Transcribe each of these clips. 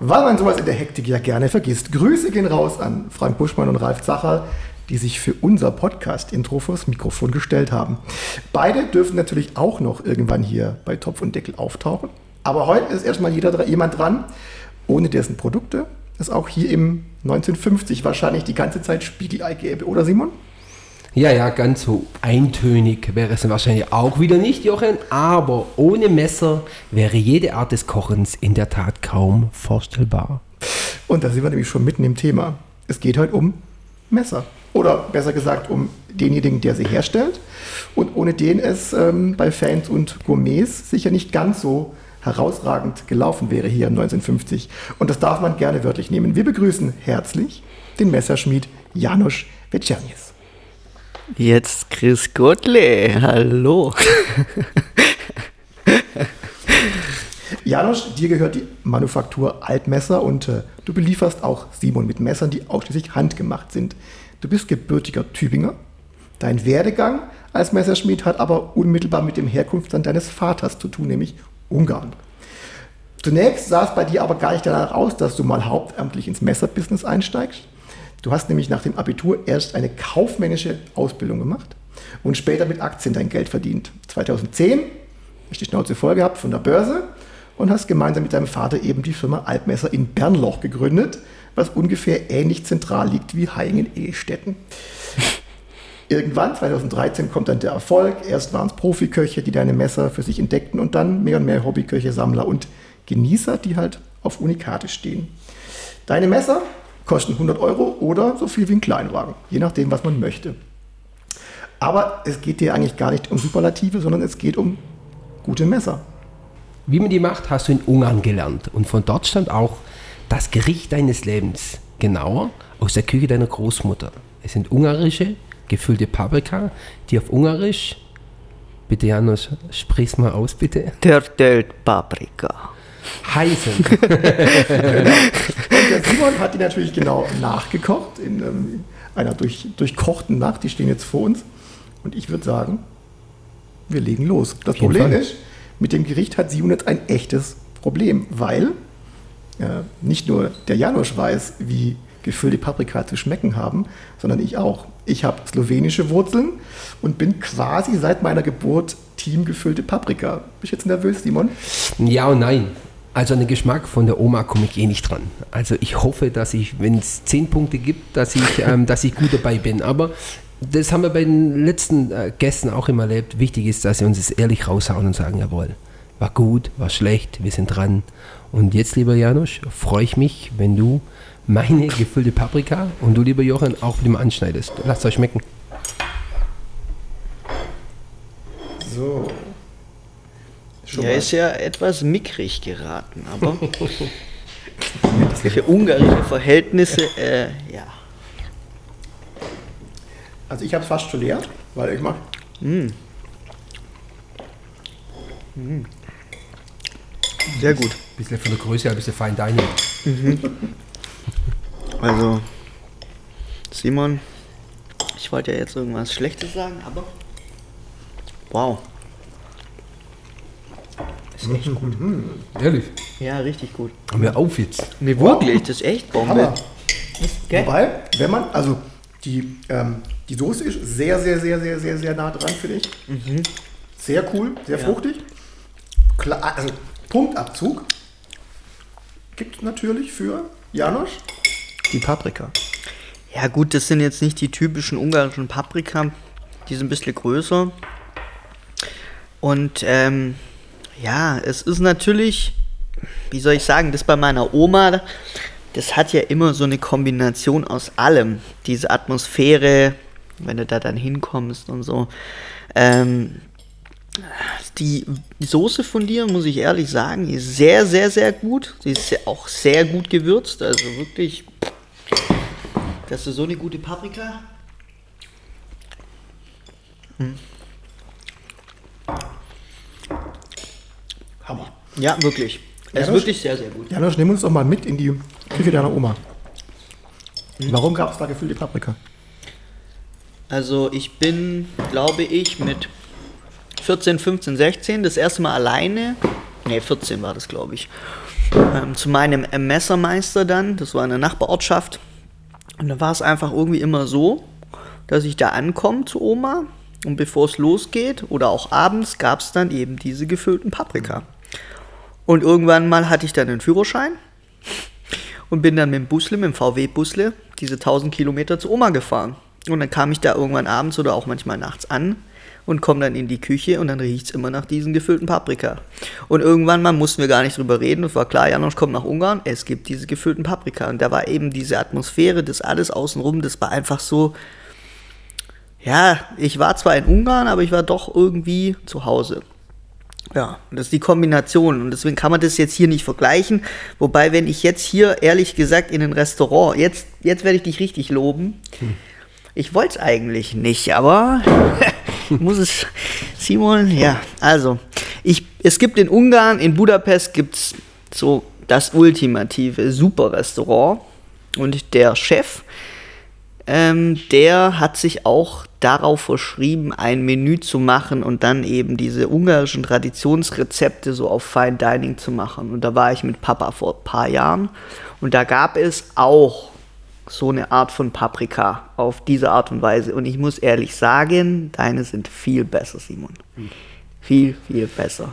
Weil man sowas in der Hektik ja gerne vergisst. Grüße gehen raus an Frank Buschmann und Ralf Zacher, die sich für unser Podcast-Intro vors Mikrofon gestellt haben. Beide dürfen natürlich auch noch irgendwann hier bei Topf und Deckel auftauchen. Aber heute ist erstmal jeder, jemand dran, ohne dessen Produkte es auch hier im 1950 wahrscheinlich die ganze Zeit Spiegelei gäbe, oder Simon? Ja, ja, ganz so eintönig wäre es wahrscheinlich auch wieder nicht, Jochen, aber ohne Messer wäre jede Art des Kochens in der Tat kaum vorstellbar. Und da sind wir nämlich schon mitten im Thema. Es geht heute um Messer. Oder besser gesagt um denjenigen, der sie herstellt und ohne den es ähm, bei Fans und Gourmets sicher nicht ganz so herausragend gelaufen wäre hier 1950. Und das darf man gerne wörtlich nehmen. Wir begrüßen herzlich den Messerschmied Janusz Vecernjes. Jetzt Chris Gottle, hallo. Janusz, dir gehört die Manufaktur Altmesser und äh, du belieferst auch Simon mit Messern, die ausschließlich handgemacht sind. Du bist gebürtiger Tübinger. Dein Werdegang als Messerschmied hat aber unmittelbar mit dem Herkunftsland deines Vaters zu tun, nämlich Ungarn. Zunächst sah es bei dir aber gar nicht danach aus, dass du mal hauptamtlich ins Messerbusiness einsteigst. Du hast nämlich nach dem Abitur erst eine kaufmännische Ausbildung gemacht und später mit Aktien dein Geld verdient. 2010 hast du die Schnauze voll gehabt von der Börse und hast gemeinsam mit deinem Vater eben die Firma Altmesser in Bernloch gegründet, was ungefähr ähnlich zentral liegt wie Haingen-Ehestetten. Irgendwann, 2013, kommt dann der Erfolg. Erst waren es Profiköche, die deine Messer für sich entdeckten und dann mehr und mehr Hobbyköche, Sammler und Genießer, die halt auf Unikate stehen. Deine Messer kosten 100 Euro oder so viel wie ein Kleinwagen, je nachdem, was man möchte. Aber es geht dir eigentlich gar nicht um Superlative, sondern es geht um gute Messer. Wie man die macht, hast du in Ungarn gelernt. Und von dort stammt auch das Gericht deines Lebens. Genauer aus der Küche deiner Großmutter. Es sind ungarische, gefüllte Paprika, die auf Ungarisch, bitte Janusz, sprich's mal aus, bitte. Törtelt Paprika. Heißen. Und der Simon hat die natürlich genau nachgekocht in ähm, einer durch, durchkochten Nacht. Die stehen jetzt vor uns. Und ich würde sagen, wir legen los. Das Problem Fall. ist, mit dem Gericht hat Simon jetzt ein echtes Problem, weil äh, nicht nur der Janusz weiß, wie gefüllte Paprika zu schmecken haben, sondern ich auch. Ich habe slowenische Wurzeln und bin quasi seit meiner Geburt Team gefüllte Paprika. Bist du jetzt nervös, Simon? Ja und nein. Also an den Geschmack von der Oma komme ich eh nicht dran. Also ich hoffe, dass ich, wenn es zehn Punkte gibt, dass ich, ähm, dass ich gut dabei bin. Aber das haben wir bei den letzten äh, Gästen auch immer erlebt. Wichtig ist, dass sie uns es ehrlich raushauen und sagen, jawohl, war gut, war schlecht, wir sind dran. Und jetzt, lieber Janusz, freue ich mich, wenn du meine gefüllte Paprika und du, lieber Jochen, auch mit dem anschneidest. Lasst euch schmecken. So. Schon Ja, mal. ist ja etwas mickrig geraten, aber für ungarische Verhältnisse, äh, ja. Also ich habe es fast schon leer, weil ich mache Sehr gut. Bisschen von der Größe, ein bisschen fein dining. Also, Simon, ich wollte ja jetzt irgendwas Schlechtes sagen, aber wow. Ist echt gut. Ehrlich. Ja, richtig gut. Hör auf jetzt. Nee, wirklich, das ist echt Bombe. Hammer. Gell? Wobei, wenn man, also die, ähm, die Soße ist sehr, sehr, sehr, sehr, sehr, sehr nah dran, finde ich. Sehr cool, sehr Ja. fruchtig. Klar, also Punktabzug gibt es natürlich für Janosch die Paprika. Ja gut, das sind jetzt nicht die typischen ungarischen Paprika. Die sind ein bisschen größer. Und ähm, ja, es ist natürlich, wie soll ich sagen, das bei meiner Oma, das hat ja immer so eine Kombination aus allem. Diese Atmosphäre, wenn du da dann hinkommst und so. Ähm, Die Soße von dir, muss ich ehrlich sagen, ist sehr, sehr, sehr gut. Sie ist auch sehr gut gewürzt. Also wirklich, das ist so eine gute Paprika. Hammer. Ja, wirklich. Es ist wirklich sehr, sehr gut. Janosch, nimm uns doch mal mit in die Küche deiner Oma. Warum gab es da gefüllte Paprika? Also ich bin, glaube ich, mit 14, 15, 16 das erste Mal alleine, ne 14 war das, glaube ich, ähm, zu meinem äh, Messermeister dann, das war eine Nachbarortschaft. Und da war es einfach irgendwie immer so, dass ich da ankomme zu Oma und bevor es losgeht oder auch abends gab es dann eben diese gefüllten Paprika. Und irgendwann mal hatte ich dann den Führerschein und bin dann mit dem Busle, mit dem VW-Busle, diese 1000 Kilometer zu Oma gefahren. Und dann kam ich da irgendwann abends oder auch manchmal nachts an und komme dann in die Küche und dann riecht es immer nach diesen gefüllten Paprika. Und irgendwann mal mussten wir gar nicht drüber reden. Es war klar, Janosch kommt nach Ungarn, es gibt diese gefüllten Paprika. Und da war eben diese Atmosphäre, das alles außenrum, das war einfach so, ja, ich war zwar in Ungarn, aber ich war doch irgendwie zu Hause. Ja, das ist die Kombination. Und deswegen kann man das jetzt hier nicht vergleichen. Wobei, wenn ich jetzt hier, ehrlich gesagt, in ein Restaurant, jetzt, jetzt werde ich dich richtig loben. Ich wollte es eigentlich nicht, aber ich muss es, Simon, ja, also, ich, es gibt in Ungarn, in Budapest gibt es so das ultimative Super-Restaurant. Und der Chef, ähm, der hat sich auch darauf verschrieben, ein Menü zu machen und dann eben diese ungarischen Traditionsrezepte so auf Fine Dining zu machen. Und da war ich mit Papa vor ein paar Jahren und da gab es auch so eine Art von Paprika auf diese Art und Weise. Und ich muss ehrlich sagen, deine sind viel besser, Simon. Viel, viel besser.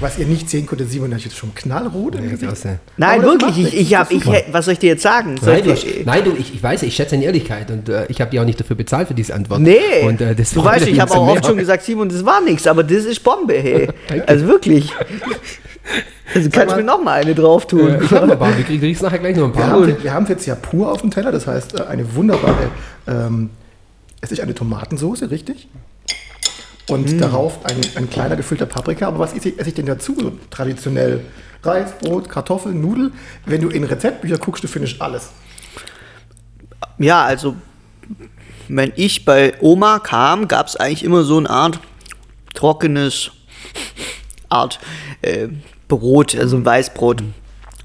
Was ihr nicht sehen konntet, Simon hat jetzt schon knallrot im Gesicht. Nein, wirklich, ich, ich hab, ist ich, was soll ich dir jetzt sagen? Soll Nein, ich du, nein, du ich, ich weiß, ich schätze deine Ehrlichkeit und äh, ich habe dir auch nicht dafür bezahlt für diese Antwort. Nee, und, äh, das du weißt, ich habe auch oft schon gesagt, Simon, das war nichts, aber das ist Bombe, hey. also wirklich. Also kannst du mir noch mal eine drauf tun. Äh, ich habe ein paar, wir kriegen kriegst nachher gleich noch ein Wir paar. haben, wir haben es jetzt ja pur auf dem Teller, das heißt äh, eine wunderbare, ähm, es ist eine Tomatensoße, richtig? Und darauf ein, ein kleiner gefüllter Paprika. Aber was esse ich, esse ich denn dazu? So traditionell Reis, Brot, Kartoffeln, Nudeln. Wenn du in Rezeptbücher guckst, du findest alles. Ja, also, wenn ich bei Oma kam, gab es eigentlich immer so eine Art trockenes Art äh, Brot, also ein Weißbrot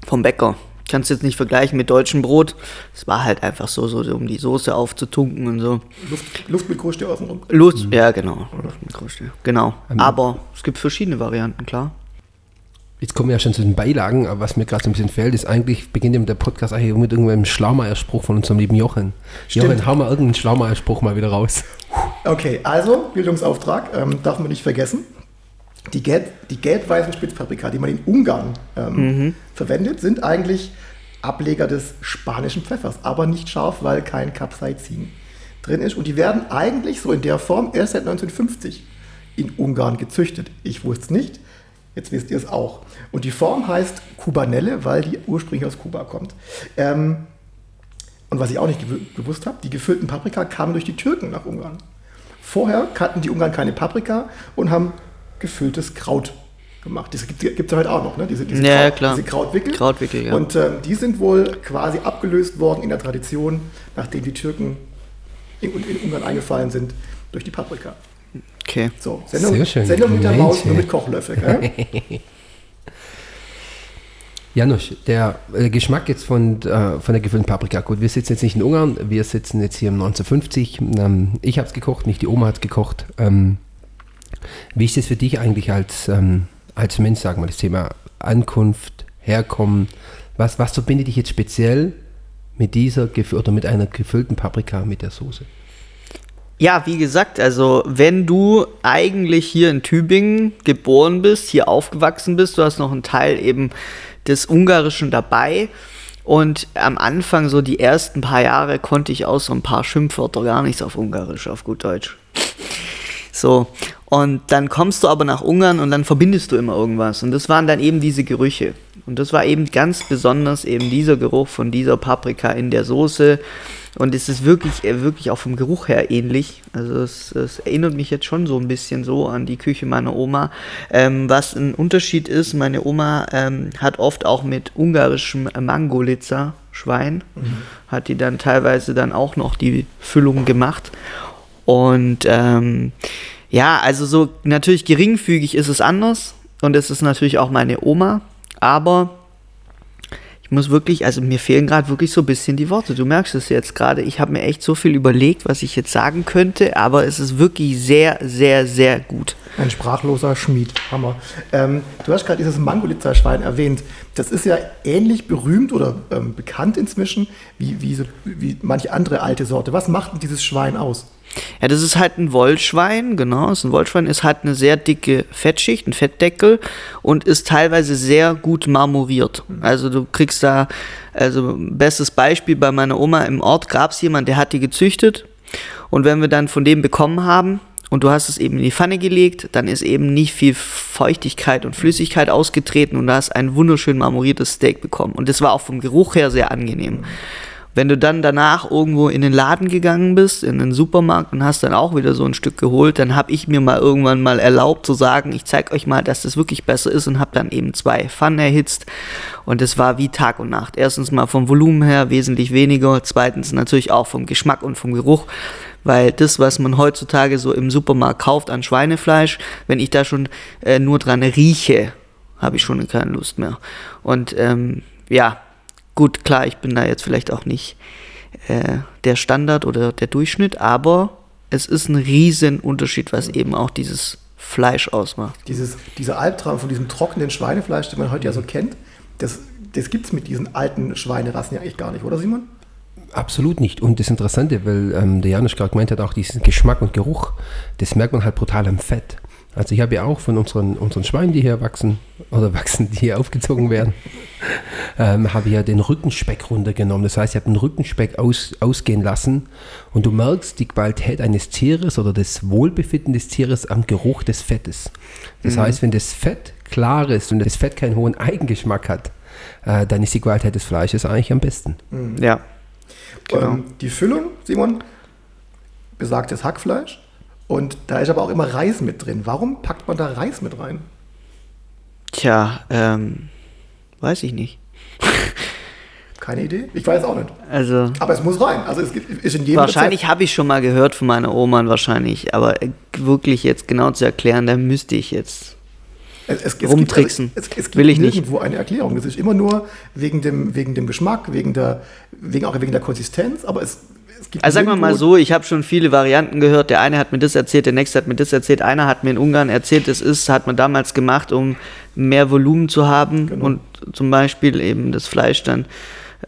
vom Bäcker. Kannst jetzt nicht vergleichen mit deutschem Brot. Es war halt einfach so, so um die Soße aufzutunken und so. Luft, Luft mit Kruste außenrum. Lust, ja genau. Genau. Aber es gibt verschiedene Varianten, klar. Jetzt kommen wir ja schon zu den Beilagen, aber was mir gerade so ein bisschen fehlt, ist eigentlich, beginnt ja mit der Podcast eigentlich mit irgendeinem Schlaumeierspruch von unserem lieben Jochen. Jochen, hau mal irgendeinen Schlaumeierspruch mal wieder raus. Okay, also Bildungsauftrag, ähm, darf man nicht vergessen. Die, gelb, die gelb-weißen Spitzpaprika, die man in Ungarn ähm, verwendet, sind eigentlich Ableger des spanischen Pfeffers, aber nicht scharf, weil kein Capsaicin drin ist. Und die werden eigentlich so in der Form erst seit 1950 in Ungarn gezüchtet. Ich wusste es nicht, jetzt wisst ihr es auch. Und die Form heißt Kubanelle, weil die ursprünglich aus Kuba kommt. Ähm, und was ich auch nicht gew- gewusst habe, die gefüllten Paprika kamen durch die Türken nach Ungarn. Vorher kannten die Ungarn keine Paprika und haben gefülltes Kraut gemacht. Das gibt es halt auch noch, ne? diese, diese, Ja, Kraut, klar. diese Krautwickel. Krautwickel, ja. Und ähm, die sind wohl quasi abgelöst worden in der Tradition, nachdem die Türken in, in Ungarn eingefallen sind, durch die Paprika. Okay. So, Sendung, Sehr schön. Sendung mit der Maus, nur mit Kochlöffel. Gell? Janusz, der äh, Geschmack jetzt von, äh, von der gefüllten Paprika. Gut, wir sitzen jetzt nicht in Ungarn, wir sitzen jetzt hier im 1950. Ähm, ich habe es gekocht, nicht die Oma hat es gekocht. Ähm, wie ist das für dich eigentlich als, ähm, als Mensch, sagen wir, das Thema Ankunft, Herkommen? Was, was verbindet dich jetzt speziell mit dieser oder mit einer gefüllten Paprika mit der Soße? Ja, wie gesagt, also wenn du eigentlich hier in Tübingen geboren bist, hier aufgewachsen bist, du hast noch einen Teil eben des Ungarischen dabei. Und am Anfang, so die ersten paar Jahre, konnte ich auch so ein paar Schimpfwörter gar nichts auf Ungarisch, auf gut Deutsch. So. Und dann kommst du aber nach Ungarn und dann verbindest du immer irgendwas. Und das waren dann eben diese Gerüche. Und das war eben ganz besonders eben dieser Geruch von dieser Paprika in der Soße. Und es ist wirklich, äh, wirklich auch vom Geruch her ähnlich. Also es, es erinnert mich jetzt schon so ein bisschen so an die Küche meiner Oma. Ähm, was ein Unterschied ist, meine Oma ähm, hat oft auch mit ungarischem Mangolitzer Schwein, hat die dann teilweise dann auch noch die Füllung gemacht. Und ähm, ja, also so natürlich geringfügig ist es anders. Und es ist natürlich auch meine Oma. Aber ich muss wirklich, also mir fehlen gerade wirklich so ein bisschen die Worte. Du merkst es jetzt gerade. Ich habe mir echt so viel überlegt, was ich jetzt sagen könnte. Aber es ist wirklich sehr, sehr, sehr gut. Ein sprachloser Schmied. Hammer. Ähm, du hast gerade dieses Mangolitzer-Schwein erwähnt. Das ist ja ähnlich berühmt oder ähm, bekannt inzwischen wie, wie, so, wie manche andere alte Sorte. Was macht denn dieses Schwein aus? Ja, das ist halt ein Wollschwein, genau. Ist ein Wollschwein ist halt eine sehr dicke Fettschicht, ein Fettdeckel und ist teilweise sehr gut marmoriert. Also du kriegst da, also bestes Beispiel bei meiner Oma im Ort gab es jemanden, der hat die gezüchtet und wenn wir dann von dem bekommen haben und du hast es eben in die Pfanne gelegt, dann ist eben nicht viel Feuchtigkeit und Flüssigkeit ausgetreten und du hast ein wunderschön marmoriertes Steak bekommen. Und das war auch vom Geruch her sehr angenehm. Wenn du dann danach irgendwo in den Laden gegangen bist, in den Supermarkt und hast dann auch wieder so ein Stück geholt, dann habe ich mir mal irgendwann mal erlaubt zu sagen, ich zeige euch mal, dass das wirklich besser ist und habe dann eben zwei Pfannen erhitzt und es war wie Tag und Nacht. Erstens mal vom Volumen her wesentlich weniger, zweitens natürlich auch vom Geschmack und vom Geruch, weil das, was man heutzutage so im Supermarkt kauft an Schweinefleisch, wenn ich da schon äh, nur dran rieche, habe ich schon keine Lust mehr. Und ähm, ja, gut, klar, ich bin da jetzt vielleicht auch nicht äh, der Standard oder der Durchschnitt, aber es ist ein riesen Unterschied, was eben auch dieses Fleisch ausmacht. Dieses, dieser Albtraum von diesem trockenen Schweinefleisch, den man heute ja so kennt, das, das gibt es mit diesen alten Schweinerassen ja eigentlich gar nicht, oder Simon? Absolut nicht. Und das Interessante, weil ähm, der Janusz gerade gemeint hat, auch diesen Geschmack und Geruch, das merkt man halt brutal am Fett. Also ich habe ja auch von unseren, unseren Schweinen, die hier wachsen, oder wachsen, die hier aufgezogen werden, ähm, habe ich ja den Rückenspeck runtergenommen. Das heißt, ich habe den Rückenspeck aus, ausgehen lassen und du merkst die Qualität eines Tieres oder das Wohlbefinden des Tieres am Geruch des Fettes. Das heißt, wenn das Fett klar ist und das Fett keinen hohen Eigengeschmack hat, äh, dann ist die Qualität des Fleisches eigentlich am besten. Ja. Genau. Ähm, die Füllung, Simon, besagtes Hackfleisch. Und da ist aber auch immer Reis mit drin. Warum packt man da Reis mit rein? Tja, ähm, weiß ich nicht. Keine Idee? Ich weiß auch nicht. Also Aber es muss rein. Also es ist in jedem wahrscheinlich habe ich schon mal gehört von meiner Oma wahrscheinlich, aber äh, wirklich jetzt genau zu erklären, da müsste ich jetzt. Es, es rumtricksen. Gibt, es, es gibt Will ich nicht. nirgendwo eine Erklärung. Es ist immer nur wegen dem, wegen dem Geschmack, wegen der, wegen, auch wegen der Konsistenz, aber es, es gibt Also sagen wir mal so, ich habe schon viele Varianten gehört. Der eine hat mir das erzählt, der nächste hat mir das erzählt. Einer hat mir in Ungarn erzählt, das ist, hat man damals gemacht, um mehr Volumen zu haben Genau. und zum Beispiel eben das Fleisch dann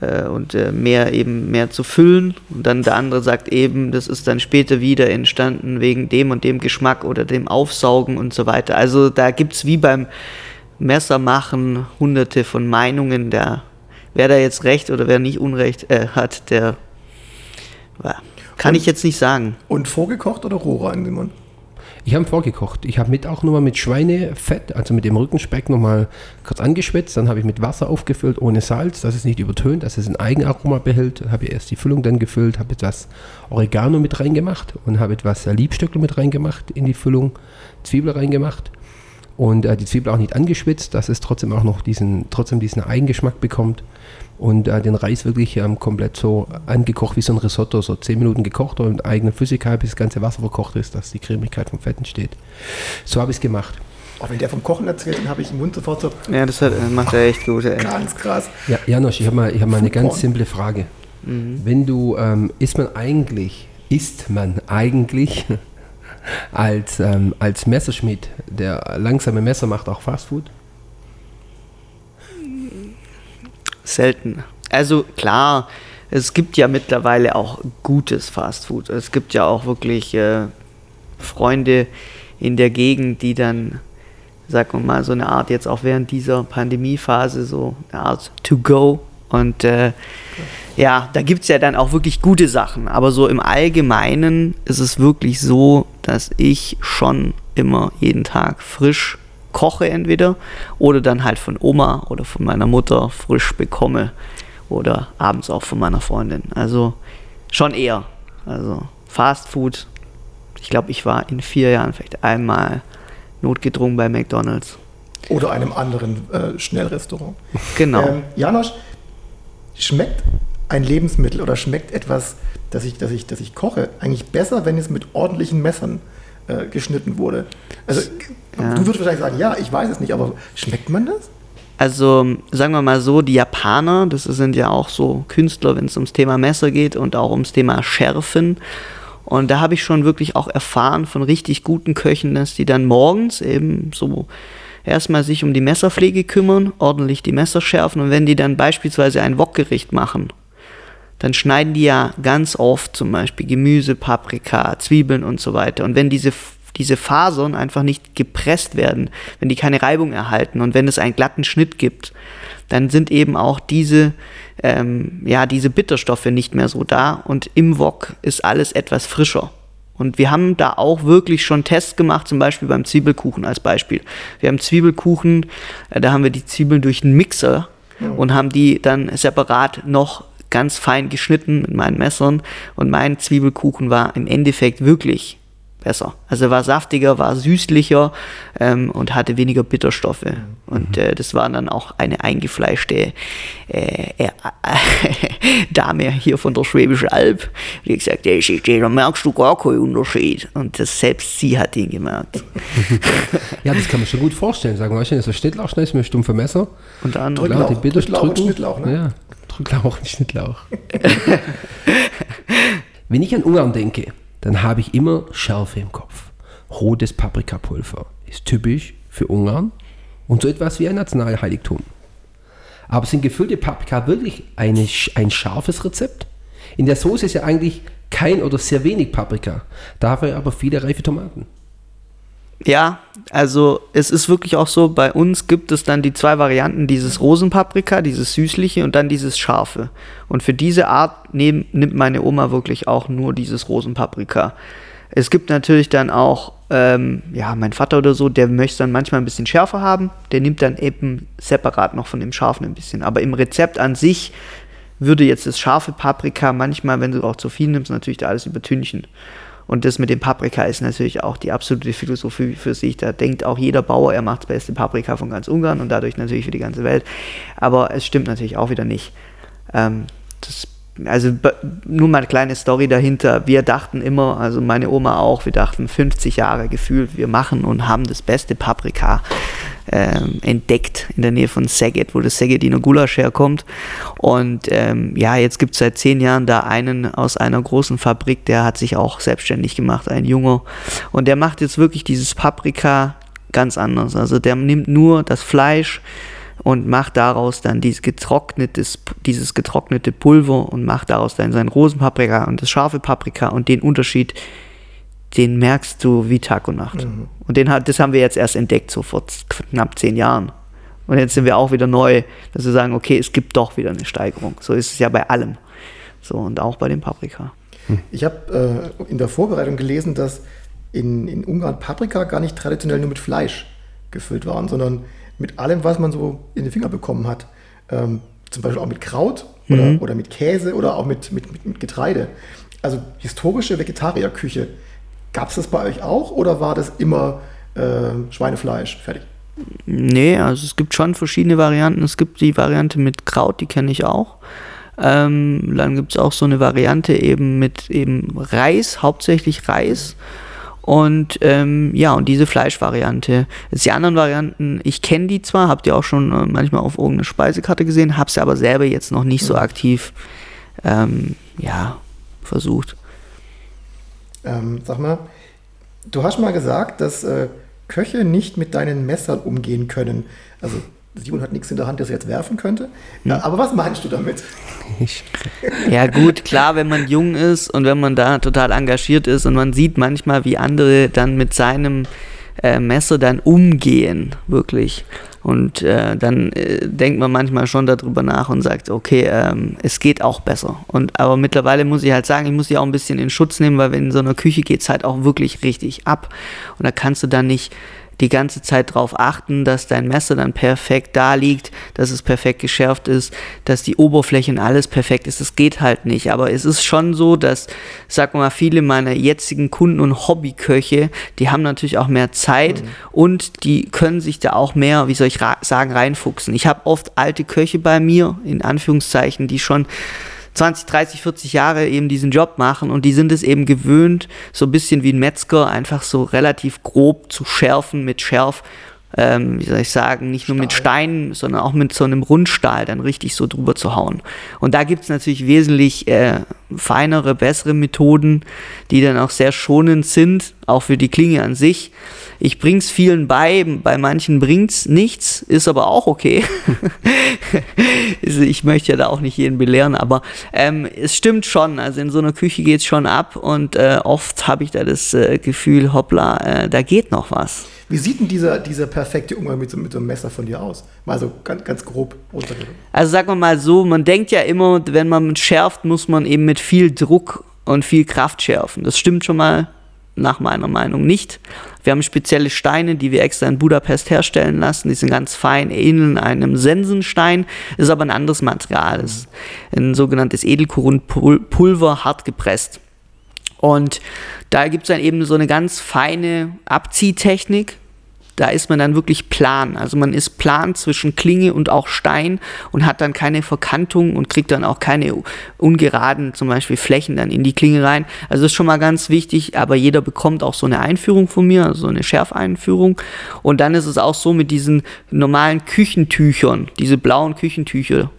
äh, und äh, mehr eben mehr zu füllen. Und dann der andere sagt eben, das ist dann später wieder entstanden wegen dem und dem Geschmack oder dem Aufsaugen und so weiter. Also da gibt es wie beim Messermachen hunderte von Meinungen. Der, wer da jetzt recht oder wer nicht Unrecht äh, hat, der kann Und- ich jetzt nicht sagen. Und vorgekocht oder roh rein, Simon? Ich habe vorgekocht. Ich habe mit auch nochmal mit Schweinefett, also mit dem Rückenspeck nochmal kurz angeschwitzt. Dann habe ich mit Wasser aufgefüllt ohne Salz, dass es nicht übertönt, dass es ein Eigenaroma behält. Habe erst die Füllung dann gefüllt, habe etwas Oregano mit reingemacht und habe etwas Liebstöckel mit reingemacht in die Füllung, Zwiebel reingemacht und äh, die Zwiebel auch nicht angeschwitzt, dass es trotzdem auch noch diesen, trotzdem diesen Eigengeschmack bekommt und äh, den Reis wirklich ähm, komplett so angekocht wie so ein Risotto, so 10 Minuten gekocht und mit eigener Flüssigkeit, bis das ganze Wasser verkocht ist, dass die Cremigkeit vom Fett entsteht. So habe ich es gemacht. Auch wenn der vom Kochen erzählt, dann habe ich im Mund sofort so Ja, das hat, äh, macht er echt gut. Ey. ganz krass. Ja, Janosch, ich habe mal, ich hab mal eine ganz simple Frage. Wenn du, ähm, isst man eigentlich, isst man eigentlich als, ähm, als Messerschmied, der langsame Messer macht, auch Fastfood? Selten. Also klar, es gibt ja mittlerweile auch gutes Fastfood. Es gibt ja auch wirklich äh, Freunde in der Gegend, die dann, sagen wir mal, so eine Art jetzt auch während dieser Pandemiephase so eine Art to go. Und äh, ja, da gibt es ja dann auch wirklich gute Sachen. Aber so im Allgemeinen ist es wirklich so, dass ich schon immer jeden Tag frisch koche entweder oder dann halt von Oma oder von meiner Mutter frisch bekomme oder abends auch von meiner Freundin. Also schon eher. Also Fast Food. Ich glaube, ich war in vier Jahren vielleicht einmal notgedrungen bei McDonald's. Oder einem anderen äh, Schnellrestaurant. Genau. Ähm, Janosch, schmeckt ein Lebensmittel oder schmeckt etwas, das ich, das ich, das ich koche, eigentlich besser, wenn es mit ordentlichen Messern äh, geschnitten wurde? Also, Ja. du würdest wahrscheinlich sagen, ja, ich weiß es nicht, aber schmeckt man das? Also sagen wir mal so, die Japaner, das sind ja auch so Künstler, wenn es ums Thema Messer geht und auch ums Thema Schärfen. Und da habe ich schon wirklich auch erfahren von richtig guten Köchen, dass die dann morgens eben so erstmal sich um die Messerpflege kümmern, ordentlich die Messer schärfen und wenn die dann beispielsweise ein Wokgericht machen, dann schneiden die ja ganz oft zum Beispiel Gemüse, Paprika, Zwiebeln und so weiter. Und wenn diese, diese Fasern einfach nicht gepresst werden, wenn die keine Reibung erhalten und wenn es einen glatten Schnitt gibt, dann sind eben auch diese, ähm, ja, diese Bitterstoffe nicht mehr so da und im Wok ist alles etwas frischer. Und wir haben da auch wirklich schon Tests gemacht, zum Beispiel beim Zwiebelkuchen als Beispiel. Wir haben Zwiebelkuchen, äh, da haben wir die Zwiebeln durch einen Mixer und haben die dann separat noch ganz fein geschnitten mit meinen Messern. Und mein Zwiebelkuchen war im Endeffekt wirklich besser. Also war saftiger, war süßlicher ähm, und hatte weniger Bitterstoffe. Und äh, das war dann auch eine eingefleischte äh, äh, Dame hier von der Schwäbischen Alb, die hat gesagt, hey, Schichte, da merkst du gar keinen Unterschied. Und das, selbst sie hat ihn gemerkt. Ja, das kann man schon gut vorstellen. Sagen wir, so Schnittlauch schneidest mit stumpfe Messer. Anderem. Drücklauch, Klar, die Bitter Drücklauch und drücken. Schnittlauch, ne? Ja, Drücklauch und Schnittlauch. Wenn ich an Ungarn denke, dann habe ich immer Schärfe im Kopf. Rotes Paprikapulver ist typisch für Ungarn und so etwas wie ein Nationalheiligtum. Aber sind gefüllte Paprika wirklich eine, ein scharfes Rezept? In der Soße ist ja eigentlich kein oder sehr wenig Paprika, dafür aber viele reife Tomaten. Ja, also es ist wirklich auch so, bei uns gibt es dann die zwei Varianten, dieses Rosenpaprika, dieses süßliche und dann dieses scharfe. Und für diese Art nehm, nimmt meine Oma wirklich auch nur dieses Rosenpaprika. Es gibt natürlich dann auch, ähm, ja, mein Vater oder so, der möchte dann manchmal ein bisschen schärfer haben, der nimmt dann eben separat noch von dem scharfen ein bisschen. Aber im Rezept an sich würde jetzt das scharfe Paprika manchmal, wenn du auch zu viel nimmst, natürlich da alles übertünchen. Und das mit dem Paprika ist natürlich auch die absolute Philosophie für sich. Da denkt auch jeder Bauer, er macht das beste Paprika von ganz Ungarn und dadurch natürlich für die ganze Welt. Aber es stimmt natürlich auch wieder nicht. Ähm, das, also nur mal eine kleine Story dahinter. Wir dachten immer, also meine Oma auch, wir dachten 50 Jahre gefühlt, wir machen und haben das beste Paprika ähm, entdeckt in der Nähe von Szeged, wo das Szegediner Gulasch herkommt. Und ähm, ja, jetzt gibt es seit zehn Jahren da einen aus einer großen Fabrik, der hat sich auch selbstständig gemacht, ein Junger. Und der macht jetzt wirklich dieses Paprika ganz anders. Also der nimmt nur das Fleisch und macht daraus dann dieses getrocknetes, dieses getrocknete Pulver und macht daraus dann sein Rosenpaprika und das scharfe Paprika und den Unterschied, den merkst du wie Tag und Nacht. Und den hat, das haben wir jetzt erst entdeckt, so vor knapp zehn Jahren. Und jetzt sind wir auch wieder neu, dass wir sagen, okay, es gibt doch wieder eine Steigerung. So ist es ja bei allem. So und auch bei dem Paprika. Ich habe äh, in der Vorbereitung gelesen, dass in, in Ungarn Paprika gar nicht traditionell nur mit Fleisch gefüllt waren, sondern mit allem, was man so in den Finger bekommen hat. Ähm, zum Beispiel auch mit Kraut oder, oder mit Käse oder auch mit, mit, mit, mit Getreide. Also historische Vegetarierküche. Gab es das bei euch auch oder war das immer äh, Schweinefleisch? Fertig. Nee, also es gibt schon verschiedene Varianten. Es gibt die Variante mit Kraut, die kenne ich auch. Ähm, dann gibt es auch so eine Variante eben mit eben Reis, hauptsächlich Reis. Und ähm, ja, und diese Fleischvariante. Jetzt die anderen Varianten, ich kenne die zwar, habt ihr auch schon äh, manchmal auf irgendeiner Speisekarte gesehen, habe sie aber selber jetzt noch nicht so aktiv ähm, ja, versucht. Ähm, sag mal, du hast mal gesagt, dass äh, Köche nicht mit deinen Messern umgehen können. Also Simon hat nichts in der Hand, das er jetzt werfen könnte. Ja, aber was meinst du damit? Ja gut, klar, wenn man jung ist und wenn man da total engagiert ist und man sieht manchmal, wie andere dann mit seinem äh, Messer dann umgehen, wirklich. Und äh, dann äh, denkt man manchmal schon darüber nach und sagt, okay, ähm, es geht auch besser. Und aber mittlerweile muss ich halt sagen, ich muss die auch ein bisschen in Schutz nehmen, weil in so einer Küche geht es halt auch wirklich richtig ab. Und da kannst du dann nicht die ganze Zeit darauf achten, dass dein Messer dann perfekt da liegt, dass es perfekt geschärft ist, dass die Oberfläche und alles perfekt ist. Das geht halt nicht. Aber es ist schon so, dass, sag mal, viele meiner jetzigen Kunden und Hobbyköche, die haben natürlich auch mehr Zeit mhm. und die können sich da auch mehr, wie soll ich sagen, reinfuchsen. Ich habe oft alte Köche bei mir, in Anführungszeichen, die schon 20, 30, 40 Jahre eben diesen Job machen und die sind es eben gewöhnt, so ein bisschen wie ein Metzger, einfach so relativ grob zu schärfen mit Schärf ähm, wie soll ich sagen, nicht nur Stahl. mit Steinen, sondern auch mit so einem Rundstahl dann richtig so drüber zu hauen. Und da gibt es natürlich wesentlich äh, feinere, bessere Methoden, die dann auch sehr schonend sind, auch für die Klinge an sich. Ich bring's vielen bei, bei manchen bringt's nichts, ist aber auch okay. ich möchte ja da auch nicht jeden belehren, aber ähm, es stimmt schon. Also in so einer Küche geht's schon ab und äh, oft habe ich da das äh, Gefühl, hoppla, äh, da geht noch was. Wie sieht denn dieser, dieser perfekte Umgang mit so, mit so einem Messer von dir aus? Mal so ganz, ganz grob runtergedrückt. Also sagen wir mal so, man denkt ja immer, wenn man schärft, muss man eben mit viel Druck und viel Kraft schärfen. Das stimmt schon mal nach meiner Meinung nicht. Wir haben spezielle Steine, die wir extra in Budapest herstellen lassen. Die sind ganz fein, ähneln einem Sensenstein, ist aber ein anderes Material. Ist ein sogenanntes Edelkorundpulver, hart gepresst. Und da gibt es dann eben so eine ganz feine Abziehtechnik, da ist man dann wirklich plan. Also man ist plan zwischen Klinge und auch Stein und hat dann keine Verkantung und kriegt dann auch keine ungeraden zum Beispiel Flächen dann in die Klinge rein. Also das ist schon mal ganz wichtig, aber jeder bekommt auch so eine Einführung von mir, also eine Schärfeinführung. Und dann ist es auch so mit diesen normalen Küchentüchern, diese blauen Küchentücher,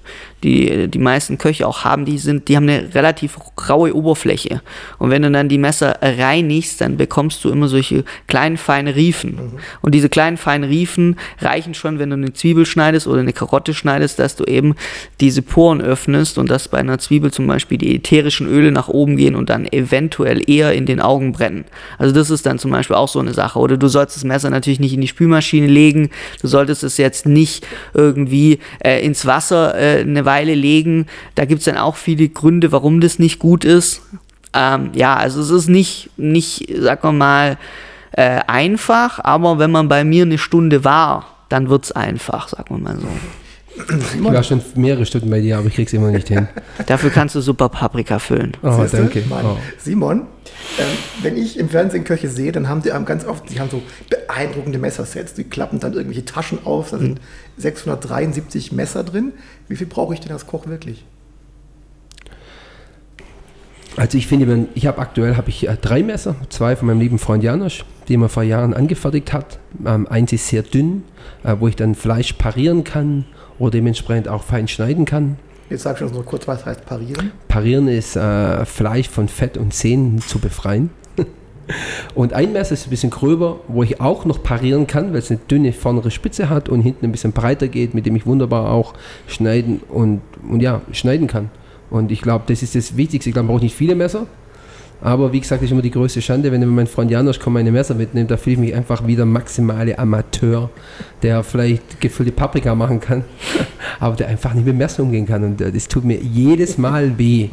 die die meisten Köche auch haben, die sind, die haben eine relativ raue Oberfläche. Und wenn du dann die Messer reinigst, dann bekommst du immer solche kleinen feinen Riefen. Mhm. Und diese kleinen feinen Riefen reichen schon, wenn du eine Zwiebel schneidest oder eine Karotte schneidest, dass du eben diese Poren öffnest und dass bei einer Zwiebel zum Beispiel die ätherischen Öle nach oben gehen und dann eventuell eher in den Augen brennen. Also das ist dann zum Beispiel auch so eine Sache. Oder du sollst das Messer natürlich nicht in die Spülmaschine legen, du solltest es jetzt nicht irgendwie äh, ins Wasser äh, eine Weile legen. Da gibt es dann auch viele Gründe, warum das nicht gut ist. Ähm, ja, also es ist nicht, nicht sagen wir mal, äh, einfach, aber wenn man bei mir eine Stunde war, dann wird es einfach, sagen wir mal so. Ich war schon mehrere Stunden bei dir, aber ich krieg's immer nicht hin. Dafür kannst du super Paprika füllen. Oh, danke. Oh. Simon, ähm, wenn ich im Fernsehen Köche sehe, dann haben die ganz oft, die haben so beeindruckende Messersets. Die klappen dann irgendwelche Taschen auf, da sind 673 Messer drin. Wie viel brauche ich denn als Koch wirklich? Also ich finde, ich habe aktuell habe ich äh, drei Messer, zwei von meinem lieben Freund Janosch, die er vor Jahren angefertigt hat. Ähm, eins ist sehr dünn, äh, wo ich dann Fleisch parieren kann oder dementsprechend auch fein schneiden kann. Jetzt sag ich uns noch kurz, was heißt parieren? Parieren ist äh, Fleisch von Fett und Zähnen zu befreien. und ein Messer ist ein bisschen gröber, wo ich auch noch parieren kann, weil es eine dünne vornere Spitze hat und hinten ein bisschen breiter geht, mit dem ich wunderbar auch schneiden und, und ja, schneiden kann. Und ich glaube, das ist das Wichtigste. Ich glaube, man braucht nicht viele Messer, aber wie gesagt, das ist immer die größte Schande, wenn mein Freund Janosch kommt, meine Messer mitnimmt, da fühle ich mich einfach wieder maximale Amateur, der vielleicht gefüllte Paprika machen kann, aber der einfach nicht mit Messer umgehen kann. Und äh, das tut mir jedes Mal weh.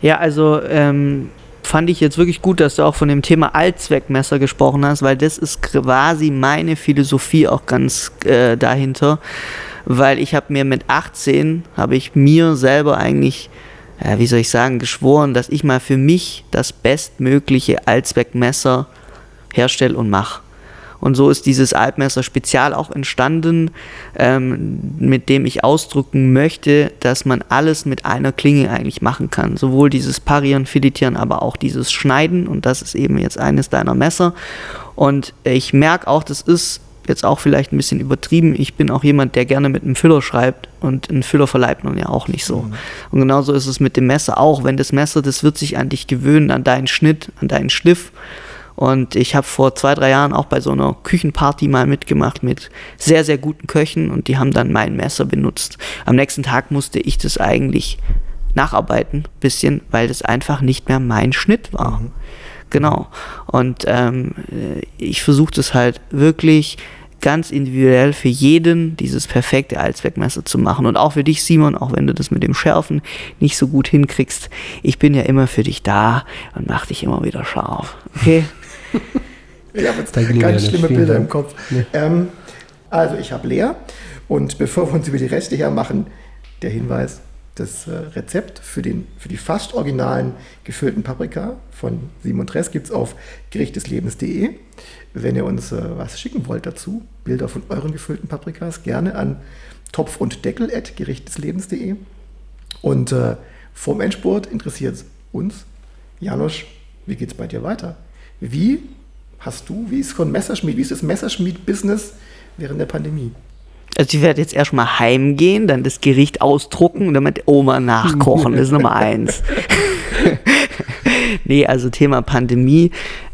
Ja, also ähm, fand ich jetzt wirklich gut, dass du auch von dem Thema Allzweckmesser gesprochen hast, weil das ist quasi meine Philosophie auch ganz äh, dahinter, weil ich habe mir mit 18, habe ich mir selber eigentlich äh, wie soll ich sagen, geschworen, dass ich mal für mich das bestmögliche Allzweckmesser herstelle und mache. Und so ist dieses Altmesser Spezial auch entstanden, ähm, mit dem ich ausdrücken möchte, dass man alles mit einer Klinge eigentlich machen kann. Sowohl dieses Parieren, Filetieren, aber auch dieses Schneiden. Und das ist eben jetzt eines deiner Messer. Und ich merke auch, das ist jetzt auch vielleicht ein bisschen übertrieben. Ich bin auch jemand, der gerne mit einem Füller schreibt und einen Füller verleibt man ja auch nicht so. Mhm. Und genauso ist es mit dem Messer auch. Wenn das Messer, das wird sich an dich gewöhnen, an deinen Schnitt, an deinen Schliff. Und ich habe vor zwei, drei Jahren auch bei so einer Küchenparty mal mitgemacht mit sehr, sehr guten Köchen und die haben dann mein Messer benutzt. Am nächsten Tag musste ich das eigentlich nacharbeiten, bisschen, weil das einfach nicht mehr mein Schnitt war. Mhm. Genau. Und ähm, ich versuche das halt wirklich ganz individuell für jeden dieses perfekte Allzweckmesser zu machen. Und auch für dich, Simon, auch wenn du das mit dem Schärfen nicht so gut hinkriegst, ich bin ja immer für dich da und mach dich immer wieder scharf. Okay? Ich habe jetzt ganz schlimme. Bilder im Kopf. Ähm, also ich habe Lea und bevor wir uns über die Reste hermachen, der Hinweis, das äh, Rezept für, den, für die fast originalen gefüllten Paprika von Simon Tress gibt es auf gerichteslebens.de. Wenn ihr uns äh, was schicken wollt dazu, Bilder von euren gefüllten Paprikas, gerne an topf und deckel at gerichteslebens.de. Und äh, vorm Endspurt interessiert uns, Janosch, wie geht es bei dir weiter? Wie hast du, wie ist von Messerschmied, wie ist das Messerschmied-Business während der Pandemie? Also ich werde jetzt erstmal heimgehen, dann das Gericht ausdrucken und dann mit Oma nachkochen. Das ist Nummer eins. nee, also Thema Pandemie.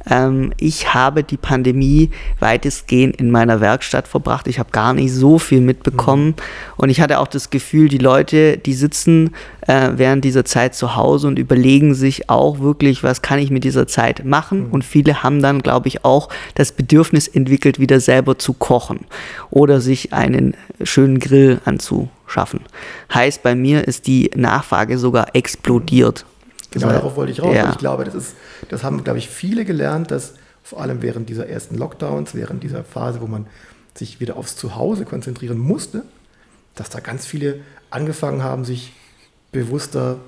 Ähm, ich habe die Pandemie weitestgehend in meiner Werkstatt verbracht. Ich habe gar nicht so viel mitbekommen. Und ich hatte auch das Gefühl, die Leute, die sitzen äh, während dieser Zeit zu Hause und überlegen sich auch wirklich, was kann ich mit dieser Zeit machen. Und viele haben dann, glaube ich, auch das Bedürfnis entwickelt, wieder selber zu kochen oder sich einen schönen Grill anzuschaffen. Heißt, bei mir ist die Nachfrage sogar explodiert. Genau war- darauf wollte ich raus. Ja. Und Ich glaube, das, ist, das haben, glaube ich, viele gelernt, dass vor allem während dieser ersten Lockdowns, während dieser Phase, wo man sich wieder aufs Zuhause konzentrieren musste, dass da ganz viele angefangen haben, sich bewusster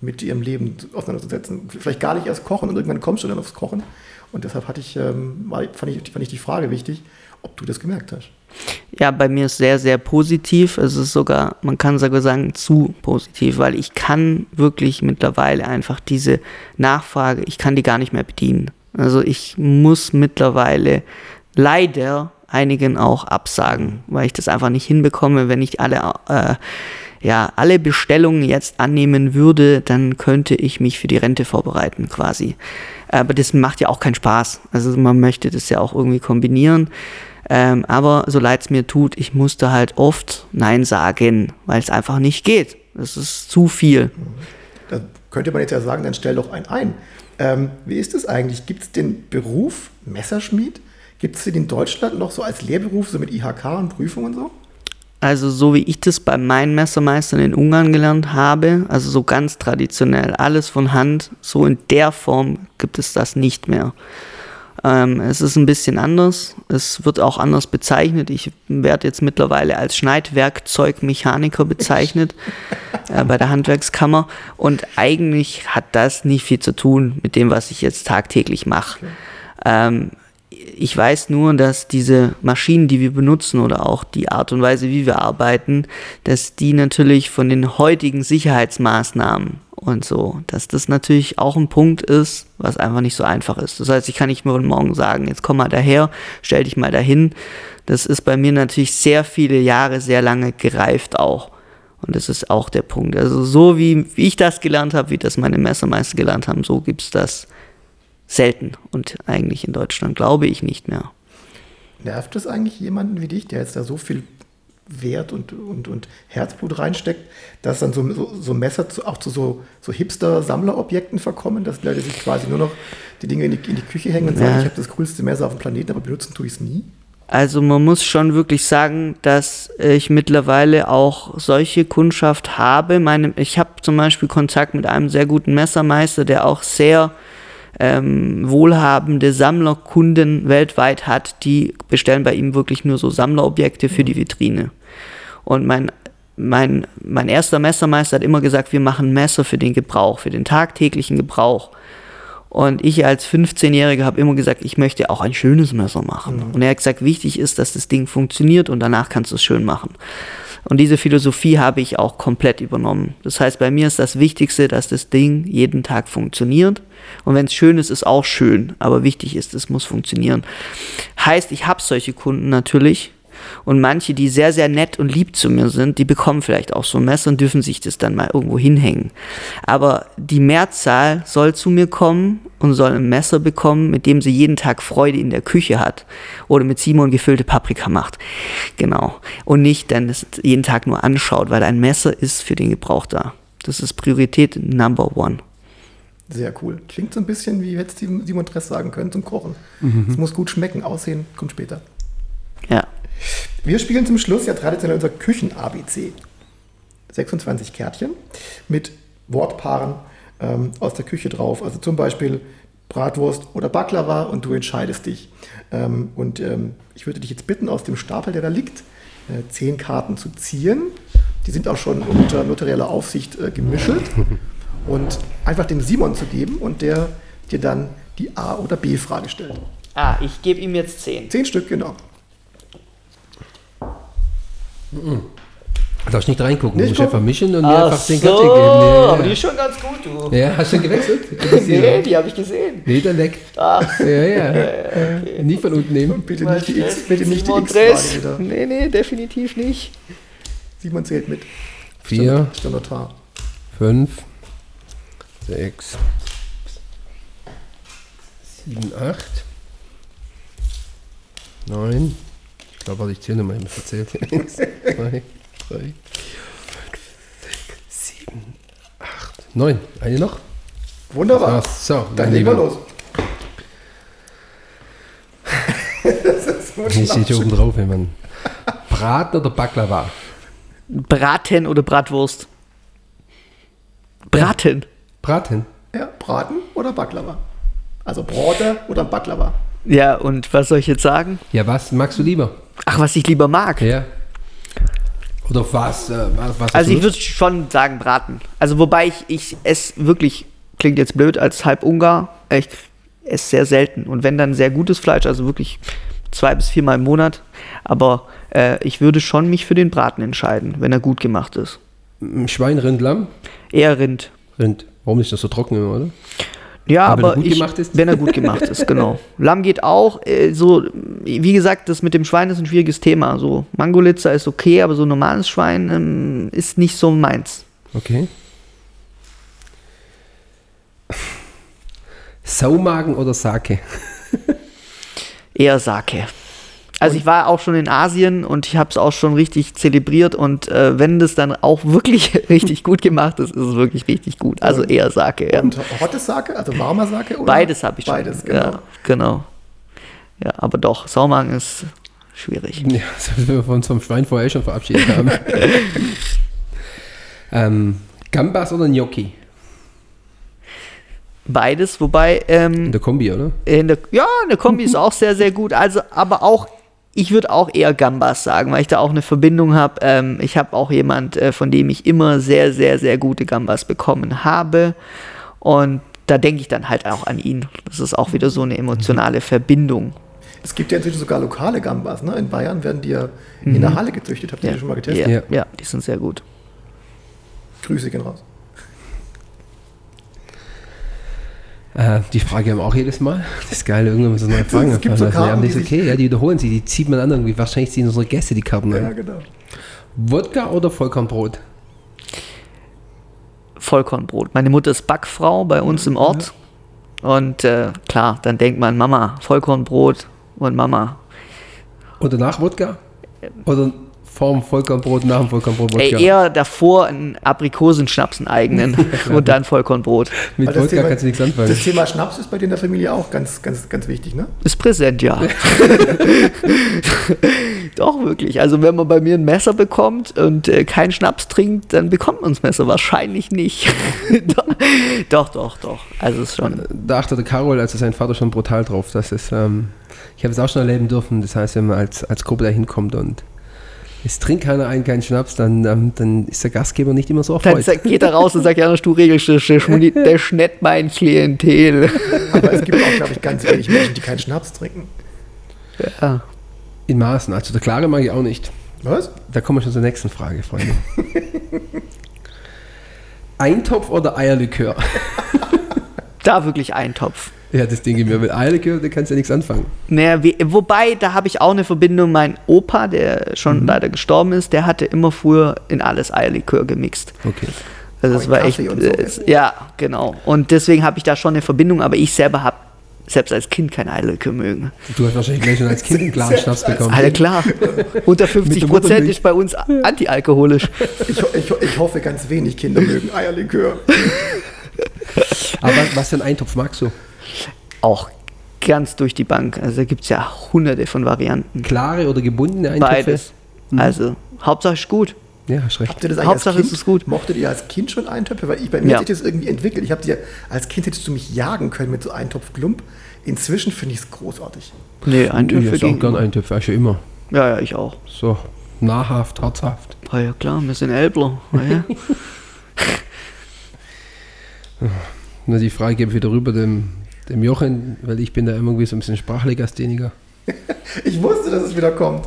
mit ihrem Leben auseinanderzusetzen. Vielleicht gar nicht erst kochen und irgendwann kommst du dann aufs Kochen. Und deshalb hatte ich, ähm, fand, ich, fand ich die Frage wichtig, ob du das gemerkt hast. Ja, bei mir ist sehr, sehr positiv. Es ist sogar, man kann sogar sagen, zu positiv, weil ich kann wirklich mittlerweile einfach diese Nachfrage, ich kann die gar nicht mehr bedienen. Also ich muss mittlerweile leider einigen auch absagen, weil ich das einfach nicht hinbekomme. Wenn ich alle, äh, ja, alle Bestellungen jetzt annehmen würde, dann könnte ich mich für die Rente vorbereiten quasi. Aber das macht ja auch keinen Spaß. Also man möchte das ja auch irgendwie kombinieren. Ähm, aber so leid es mir tut, ich musste halt oft Nein sagen, weil es einfach nicht geht. Das ist zu viel. Da könnte man jetzt ja sagen, dann stell doch einen ein. Ähm, wie ist es eigentlich? Gibt es den Beruf Messerschmied? Gibt es den in Deutschland noch so als Lehrberuf, so mit IHK und Prüfung und so? Also so wie ich das bei meinen Messermeistern in Ungarn gelernt habe, also so ganz traditionell, alles von Hand, so in der Form gibt es das nicht mehr. Ähm, es ist ein bisschen anders, es wird auch anders bezeichnet. Ich werde jetzt mittlerweile als Schneidwerkzeugmechaniker bezeichnet äh, bei der Handwerkskammer und eigentlich hat das nicht viel zu tun mit dem, was ich jetzt tagtäglich mache. Ähm, ich weiß nur, dass diese Maschinen, die wir benutzen oder auch die Art und Weise, wie wir arbeiten, dass die natürlich von den heutigen Sicherheitsmaßnahmen und so, dass das natürlich auch ein Punkt ist, was einfach nicht so einfach ist. Das heißt, ich kann nicht von morgen sagen, jetzt komm mal daher, stell dich mal dahin. Das ist bei mir natürlich sehr viele Jahre, sehr lange gereift auch. Und das ist auch der Punkt. Also so wie, wie ich das gelernt habe, wie das meine Messermeister gelernt haben, so gibt es das selten und eigentlich in Deutschland glaube ich nicht mehr. Nervt es eigentlich jemanden wie dich, der jetzt da so viel Wert und, und, und Herzblut reinsteckt, dass dann so, so, so Messer zu, auch zu so, so Hipster-Sammlerobjekten verkommen, dass Leute sich quasi nur noch die Dinge in die, in die Küche hängen und sagen, Ja. ich habe das coolste Messer auf dem Planeten, aber benutzen tue ich es nie? Also man muss schon wirklich sagen, dass ich mittlerweile auch solche Kundschaft habe. Meine, ich habe zum Beispiel Kontakt mit einem sehr guten Messermeister, der auch sehr ähm, wohlhabende Sammlerkunden weltweit hat, die bestellen bei ihm wirklich nur so Sammlerobjekte für die Vitrine. Und mein, mein, mein erster Messermeister hat immer gesagt, wir machen Messer für den Gebrauch, für den tagtäglichen Gebrauch. Und ich als 15-Jähriger habe immer gesagt, ich möchte auch ein schönes Messer machen. Und er hat gesagt, wichtig ist, dass das Ding funktioniert und danach kannst du es schön machen. Und diese Philosophie habe ich auch komplett übernommen. Das heißt, bei mir ist das Wichtigste, dass das Ding jeden Tag funktioniert. Und wenn es schön ist, ist auch schön. Aber wichtig ist, es muss funktionieren. Heißt, ich habe solche Kunden natürlich. Und manche, die sehr, sehr nett und lieb zu mir sind, die bekommen vielleicht auch so ein Messer und dürfen sich das dann mal irgendwo hinhängen. Aber die Mehrzahl soll zu mir kommen und soll ein Messer bekommen, mit dem sie jeden Tag Freude in der Küche hat. Oder mit Simon gefüllte Paprika macht. Genau. Und nicht dann das jeden Tag nur anschaut, weil ein Messer ist für den Gebrauch da. Das ist Priorität Number One. Sehr cool. Klingt so ein bisschen, wie hätte Simon Dress sagen können, zum Kochen. Es muss gut schmecken, aussehen kommt später. Ja. Wir spielen zum Schluss ja traditionell unser Küchen-ABC. 26 Kärtchen mit Wortpaaren ähm, aus der Küche drauf. Also zum Beispiel Bratwurst oder Baklava und du entscheidest dich. Ähm, und ähm, ich würde dich jetzt bitten, aus dem Stapel, der da liegt, äh, zehn Karten zu ziehen. Die sind auch schon unter notarieller Aufsicht äh, gemischelt. Und einfach dem Simon zu geben und der dir dann die A- oder B-Frage stellt. Ah, ich gebe ihm jetzt 10. Zehn Stück, genau. Darfst nicht reingucken, Nicht du musst einfach gucken? mischen und mir Ach einfach so, den Karte geben. Ja, aber ja. die ist schon ganz gut, du. ja, hast du schon gewechselt? Nee, die habe ich gesehen. Nee, dann weg. Ach, Ja, ja. Nicht von unten nehmen. Bitte nicht die X, bitte nicht die wieder. Nee, nee, definitiv nicht. Simon zählt mit. Vier, der Notar. fünf, sechs, sieben, acht, neun. Ich glaube, ich zähle mal, ich habe verzählt. Eins, zwei, drei, fünf, sechs, sieben, acht, neun. Eine noch? Wunderbar. Ach, so, Dann legen wir los. das ist so Hier steht schlau. oben drauf, wenn man Braten oder Baklava. Braten oder Bratwurst? Braten. Braten. Ja, Braten oder Baklava? Also Brote oder Baklava? Ja, und was soll ich jetzt sagen? Ja, was magst du lieber? Ach, was ich lieber mag. Ja. Oder was? Äh, was, Also ich würde schon sagen Braten. Also wobei ich, ich esse wirklich, klingt jetzt blöd, als halb Ungar, ich esse sehr selten. Und wenn dann sehr gutes Fleisch, also wirklich zwei bis viermal im Monat. Aber äh, ich würde schon mich für den Braten entscheiden, wenn er gut gemacht ist. Schwein, Rind, Lamm? Eher Rind. Rind. Warum ist das so trocken immer, oder? Ja, Aber wenn aber, er gut ich, gemacht ist? wenn er gut gemacht ist, genau. Lamm geht auch. Äh, so, wie gesagt, das mit dem Schwein ist ein schwieriges Thema. So Mangolitzer ist okay, aber so normales Schwein ähm, ist nicht so meins. Okay. Saumagen oder Sake? Eher Sake. Also ich war auch schon in Asien und ich habe es auch schon richtig zelebriert und äh, wenn das dann auch wirklich richtig gut gemacht ist, ist es wirklich richtig gut. Also eher Sake, ja. Und hottes Sake, also warmer Sake? Oder? Beides habe ich schon. Beides, genau. Ja, genau. Ja, aber doch, Saumagen ist schwierig. Ja, selbst wenn wir uns vom Schwein vorher schon verabschiedet haben. ähm, Gambas oder Gnocchi? Beides, wobei ähm, In der Kombi, oder? In der, ja, eine Kombi ist auch sehr, sehr gut. Also, aber auch, ich würde auch eher Gambas sagen, weil ich da auch eine Verbindung habe. Ähm, ich habe auch jemand, äh, von dem ich immer sehr, sehr, sehr gute Gambas bekommen habe. Und da denke ich dann halt auch an ihn. Das ist auch wieder so eine emotionale Verbindung. Es gibt ja inzwischen sogar lokale Gambas. Ne? In Bayern werden die ja in der Halle gezüchtet. Habt ihr die schon mal getestet? Mhm. Ja, Ja. ja, die sind sehr gut. Grüße gehen raus. Äh, die Frage haben wir auch jedes Mal. Das ist geil, irgendwann muss das neue Fragen Es gibt so. Karten, ja, ist okay, ja, die wiederholen sie, die zieht man an irgendwie. Wahrscheinlich ziehen unsere Gäste die Karten Ja, an. genau. Wodka oder Vollkornbrot? Vollkornbrot. Meine Mutter ist Backfrau bei uns im Ort. Und äh, klar, dann denkt man, Mama, Vollkornbrot und Mama. Oder nach Wodka? Oder vorm Vollkornbrot, nach dem Vollkornbrot? Ey, eher davor einen Aprikosenschnaps, einen eigenen und dann Vollkornbrot. Mit Wodka Thema- kannst du nichts anfangen. Das Thema Schnaps ist bei dir in der Familie auch ganz, ganz, ganz wichtig, ne? Ist präsent, ja. Doch, wirklich. Also, wenn man bei mir ein Messer bekommt und äh, keinen Schnaps trinkt, dann bekommt man das Messer wahrscheinlich nicht. doch, doch, doch. Also, es ist schon. da achtete Carol, also sein Vater, schon brutal drauf. Das ist, ähm, ich habe es auch schon erleben dürfen. Das heißt, wenn man als, als Gruppe da hinkommt und es trinkt keiner einen keinen Schnaps, dann, ähm, dann ist der Gastgeber nicht immer so Dann erfreut. sagt- geht er raus und sagt, ja, du regelst das, ist nicht mein Klientel. Aber es gibt auch, glaube ich, ganz wenig Menschen, die keinen Schnaps trinken. Ja. In Maßen. Also der Klare mag ich auch nicht. Was? Da kommen wir schon zur nächsten Frage, Freunde. Eintopf oder Eierlikör? Da wirklich Eintopf. Ja, das ich mir. Mit Eierlikör, da kannst du ja nichts anfangen. Naja, wie, wobei, da habe ich auch eine Verbindung. Mein Opa, der schon leider gestorben ist, der hatte immer früher in alles Eierlikör gemixt. Okay. Also es in war echt, so. äh, es, ja, genau. Und deswegen habe ich da schon eine Verbindung, aber ich selber habe selbst als Kind kein Eierlikör mögen. Du hast wahrscheinlich gleich schon als Kind einen klaren Schnaps bekommen. Alle klar. Unter 50 der Prozent ist bei uns antialkoholisch. Ich, ich, ich hoffe, ganz wenig Kinder mögen Eierlikör. Aber was, was für einen Eintopf magst du? Auch ganz durch die Bank. Also da gibt es ja hunderte von Varianten. Klare oder gebundene Eintöpfe? Beides. Also, Hauptsache ist gut. Ja, hast recht. Habt ihr das eigentlich Hauptsache, als es kind, ist gut. Mochtet ihr als Kind schon Eintöpfe? Weil ich, bei mir Ja. hat sich das irgendwie entwickelt. Ich habe dir als Kind hättest du mich jagen können mit so Eintopfklump. Inzwischen finde ich es großartig. Nee, Ich Eintöpfe esse auch gegen. gern Eintöpfe, auch schon immer. Ja, ja, ich auch. So nahrhaft, herzhaft. Ah ja, klar, wir sind Elbler. Ah, ja. Na, die Frage gebe ich wieder rüber dem, dem Jochen, weil ich bin da immer irgendwie so ein bisschen Sprachlegastheniker. Ich wusste, dass es wieder kommt.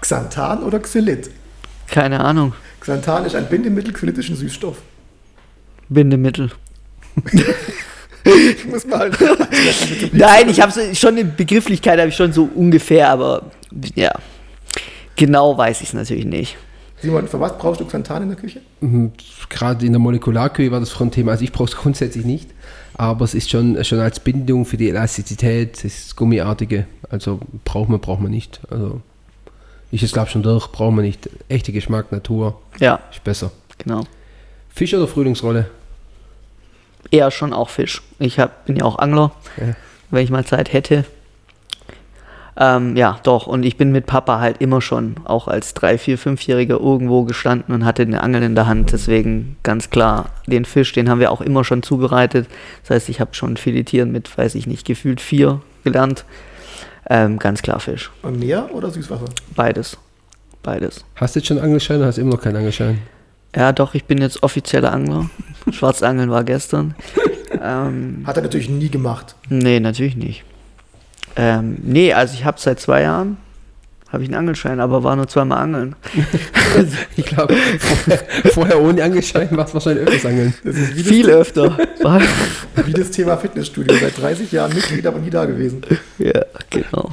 Xanthan oder Xylit? Keine Ahnung. Xanthan ist ein Bindemittel, Xylit ist ein Süßstoff. Bindemittel. Ich muss mal. Nein, ich habe schon eine Begrifflichkeit, habe ich schon so ungefähr, aber ja. Genau weiß ich es natürlich nicht. Simon, für was brauchst du Xanthan in der Küche? Mhm, Gerade in der Molekularkühe war das schon ein Thema. Also ich brauche es grundsätzlich nicht, aber es ist schon, schon als Bindung für die Elastizität, es ist gummiartige. Also braucht man, braucht man nicht. Also ich es glaube schon durch, braucht man nicht. Echter Geschmack, Natur, Ja, ist besser. genau. Fisch oder Frühlingsrolle? Eher schon auch Fisch. Ich hab, bin ja auch Angler, Ja. wenn ich mal Zeit hätte. Ähm, ja, doch. Und ich bin mit Papa halt immer schon, auch als drei, vier, fünfjähriger irgendwo gestanden und hatte eine Angel in der Hand. Deswegen ganz klar, den Fisch, den haben wir auch immer schon zubereitet. Das heißt, ich habe schon Filetieren mit, weiß ich nicht, gefühlt vier gelernt. Ähm, ganz klar Fisch. Und Meer oder Süßwasser? Beides. Beides. Hast du jetzt schon Angelschein oder hast du immer noch keinen Angelschein? Ja, doch, ich bin jetzt offizieller Angler. Schwarzangeln war gestern. Ähm, Hat er natürlich nie gemacht. nee, natürlich nicht. Ähm, nee, also ich habe seit zwei Jahren habe ich einen Angelschein, aber war nur zweimal angeln. Ich glaube, vorher, vorher ohne Angelschein war es wahrscheinlich öfters Angeln. Das, Viel öfter. Wie das Thema Fitnessstudio. Seit 30 Jahren Mitglied, aber nie da gewesen. ja, genau.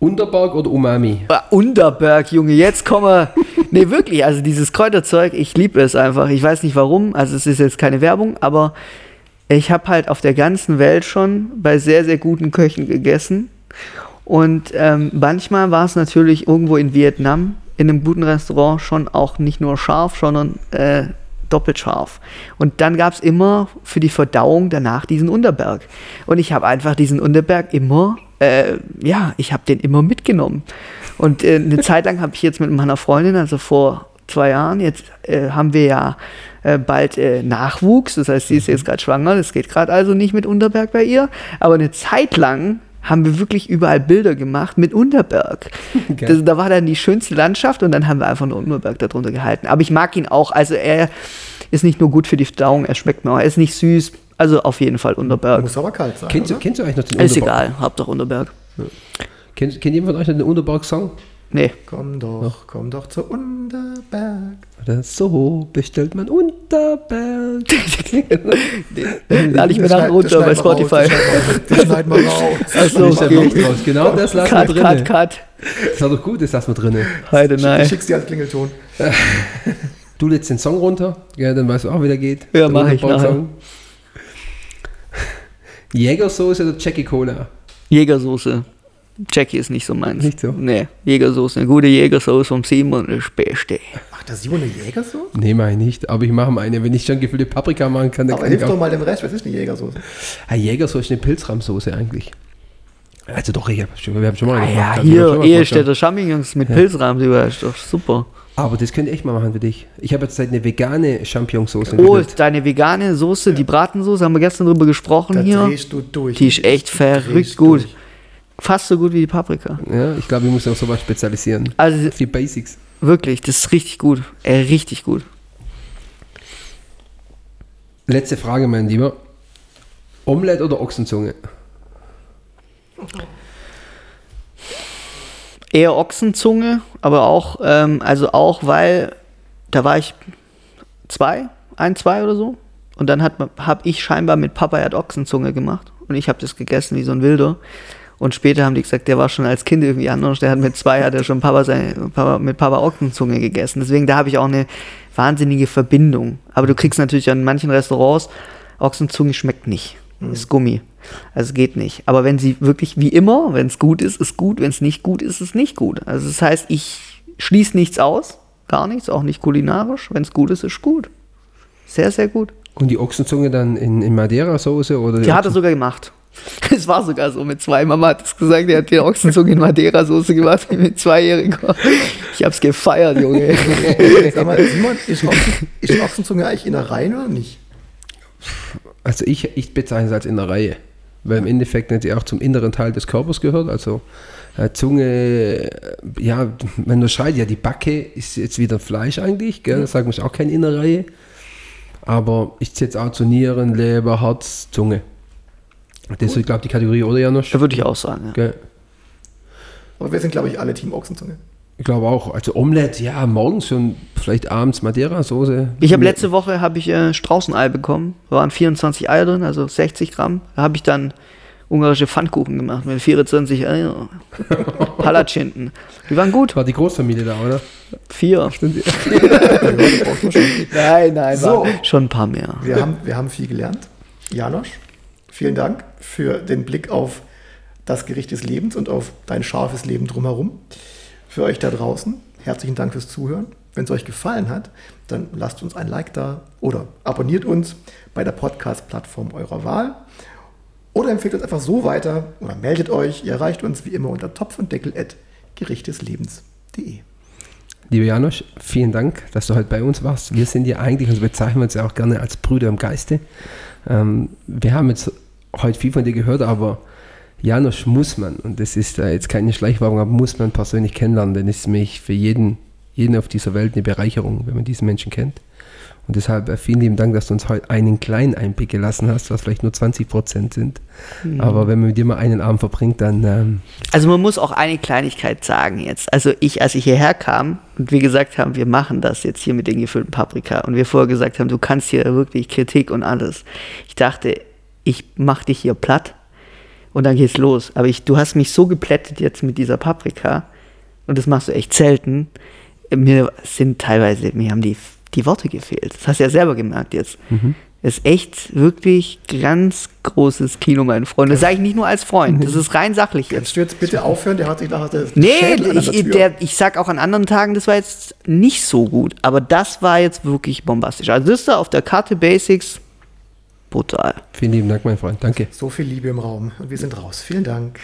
Unterberg oder Umami? Ah, Unterberg, Junge, jetzt kommen wir. Nee, wirklich, also dieses Kräuterzeug, ich liebe es einfach. Ich weiß nicht warum, also es ist jetzt keine Werbung, aber ich habe halt auf der ganzen Welt schon bei sehr, sehr guten Köchen gegessen. Und ähm, manchmal war es natürlich irgendwo in Vietnam, in einem guten Restaurant, schon auch nicht nur scharf, sondern äh, doppelt scharf. Und dann gab es immer für die Verdauung danach diesen Unterberg. Und ich habe einfach diesen Unterberg immer, äh, ja, ich habe den immer mitgenommen. Und äh, eine Zeit lang habe ich jetzt mit meiner Freundin, also vor zwei Jahren, jetzt äh, haben wir ja äh, bald äh, Nachwuchs, das heißt, sie ist jetzt gerade schwanger, das geht gerade also nicht mit Unterberg bei ihr, aber eine Zeit lang haben wir wirklich überall Bilder gemacht mit Unterberg. Das, da war dann die schönste Landschaft und dann haben wir einfach nur Unterberg darunter gehalten. Aber ich mag ihn auch, also er ist nicht nur gut für die Verdauung, er schmeckt mir auch, er ist nicht süß, also auf jeden Fall Unterberg. Muss aber kalt sein. Kennst du, oder? kennst du eigentlich noch den Ist Unterberg? egal, Hauptsache Unterberg. Kennt, kennt jemand von euch noch den Unterberg-Song? Nee. Komm doch, komm doch zu Unterberg. Oder so bestellt man Unterberg. Lade ich mir Das nach schneid- runter bei raus, Spotify. Das schneiden wir raus. Ich mal okay. draus. Genau das lassen Cut, wir cut, drin. cut. Das war doch gut, das lassen wir drin. Heide, Ich nein. schick's dir als Klingelton. Du lädst den Song runter, ja, dann weißt du auch, wie der geht. Ja, mach ich Unterberg-Song. Jägersoße oder Jackie Cola? Jägersoße. Jackie ist nicht so meins. Nicht so? Nee, Jägersoße. Eine gute Jägersoße vom Simon ist Beste. Macht der Simon eine Jägersoße? Nee, mach ich nicht, aber ich mache mal eine. Wenn ich schon gefüllte Paprika machen kann, dann Aber kann hilf ich doch auch. mal dem Rest. Was ist eine Jägersoße? Ah, Jägersoße ist eine Pilzrahmsoße eigentlich. Also doch, ich hab schon, wir haben schon mal Ah eine ja, haben hier, Ehestädter. Champignons mit Pilzrahmen drüber, ist doch super. Aber das könnte ich echt mal machen für dich. Ich habe jetzt seit eine vegane Champignonsauce Oh, deine vegane Soße, die Bratensoße, haben wir gestern drüber gesprochen Da hier. drehst du durch. Die ist echt Du verrückt gut. durch. Fast so gut wie die Paprika. Ja, ich glaube, ich muss mich auf sowas spezialisieren. Also Auf die Basics. Wirklich, das ist richtig gut. Äh, richtig gut. Letzte Frage, mein Lieber. Omelette oder Ochsenzunge? Eher Ochsenzunge, aber auch, ähm, also auch, weil da war ich zwei, ein, zwei oder so. Und dann habe hab ich scheinbar mit Papa, er hat Ochsenzunge gemacht. Und ich habe das gegessen wie so ein Wilder. Und später haben die gesagt, der war schon als Kind irgendwie anders. Der hat mit zwei, hat er schon Papa seine, Papa, mit Papa Ochsenzunge gegessen. Deswegen, da habe ich auch eine wahnsinnige Verbindung. Aber du kriegst natürlich an manchen Restaurants, Ochsenzunge schmeckt nicht. Ist Gummi. Also geht nicht. Aber wenn sie wirklich, wie immer, wenn es gut ist, ist gut. Wenn es nicht gut ist, ist nicht gut. Also das heißt, ich schließe nichts aus. Gar nichts, auch nicht kulinarisch. Wenn es gut ist, ist gut. Sehr, sehr gut. Und die Ochsenzunge dann in, in Madeira-Soße? Oder Die hat er sogar gemacht. Es war sogar so mit zwei. Mama hat es gesagt, er hat die Ochsenzunge in Madeira-Soße gemacht mit Zweijähriger. Ich hab's gefeiert, Junge. Sag mal, Simon, ist, Ochsen, ist Ochsenzunge eigentlich in der Reihe oder nicht? Also ich, ich bezeichne es als Innereie, weil im Endeffekt natürlich auch zum inneren Teil des Körpers gehört. Also äh, Zunge, äh, ja, man unterscheidet ja, die Backe ist jetzt wieder Fleisch eigentlich, gell? das sagt man auch keine Innereie. Aber ich zähle jetzt auch zu Nieren, Leber, Herz, Zunge. Das ist, glaube ich, die Kategorie, oder Janosch? Da würde ich auch sagen. Ja. Aber wir sind, glaube ich, alle Team Ochsenzunge. Ich glaube auch. Also Omelette, ja, morgens schon, vielleicht abends Madeira-Soße. Ich habe letzte Woche habe ich äh, Straußenei bekommen. Da waren 24 Eier drin, also 60 Gramm. Da habe ich dann ungarische Pfannkuchen gemacht mit 24 Eier. Palatschinken. Die waren gut. War die Großfamilie da, oder? Vier. Stimmt. Nein, nein, So. war schon ein paar mehr. Wir haben, wir haben viel gelernt. Janosch, vielen Dank für den Blick auf das Gericht des Lebens und auf dein scharfes Leben drumherum. Für euch da draußen, herzlichen Dank fürs Zuhören. Wenn es euch gefallen hat, dann lasst uns ein Like da oder abonniert uns bei der Podcast-Plattform eurer Wahl. Oder empfehlt uns einfach so weiter oder meldet euch. Ihr erreicht uns wie immer unter Topf und Deckel at gerichteslebens.de. Lieber Janosch, vielen Dank, dass du heute bei uns warst. Wir sind ja eigentlich, und so bezeichnen wir uns ja auch gerne als Brüder im Geiste. Ähm, wir haben jetzt heute viel von dir gehört, aber Janosch muss man, und das ist jetzt keine Schleichwerbung, aber muss man persönlich kennenlernen, denn es ist mich für jeden, jeden auf dieser Welt eine Bereicherung, wenn man diesen Menschen kennt. Und deshalb äh, vielen lieben Dank, dass du uns heute einen kleinen Einblick gelassen hast, was vielleicht nur 20 Prozent sind. Aber wenn man mit dir mal einen Abend verbringt, dann ähm, Also man muss auch eine Kleinigkeit sagen jetzt. Also ich, als ich hierher kam und wir gesagt haben, wir machen das jetzt hier mit den gefüllten Paprika und wir vorher gesagt haben, du kannst hier wirklich Kritik und alles. Ich dachte, ich mach dich hier platt und dann geht's los. Aber ich, du hast mich so geplättet jetzt mit dieser Paprika und das machst du echt selten. Mir sind teilweise, mir haben die, die Worte gefehlt. Das hast du ja selber gemerkt jetzt. Das ist echt wirklich ganz großes Kino, mein Freund. Das sage ich nicht nur als Freund. Das ist rein sachlich jetzt. Kannst du jetzt bitte aufhören? Der hat sich nachher Nee, ich, der ich sag auch an anderen Tagen, das war jetzt nicht so gut. Aber das war jetzt wirklich bombastisch. Also das da auf der Karte Basics, brutal. vielen lieben Dank, mein Freund. Danke. So viel Liebe im Raum und wir sind raus. Vielen Dank.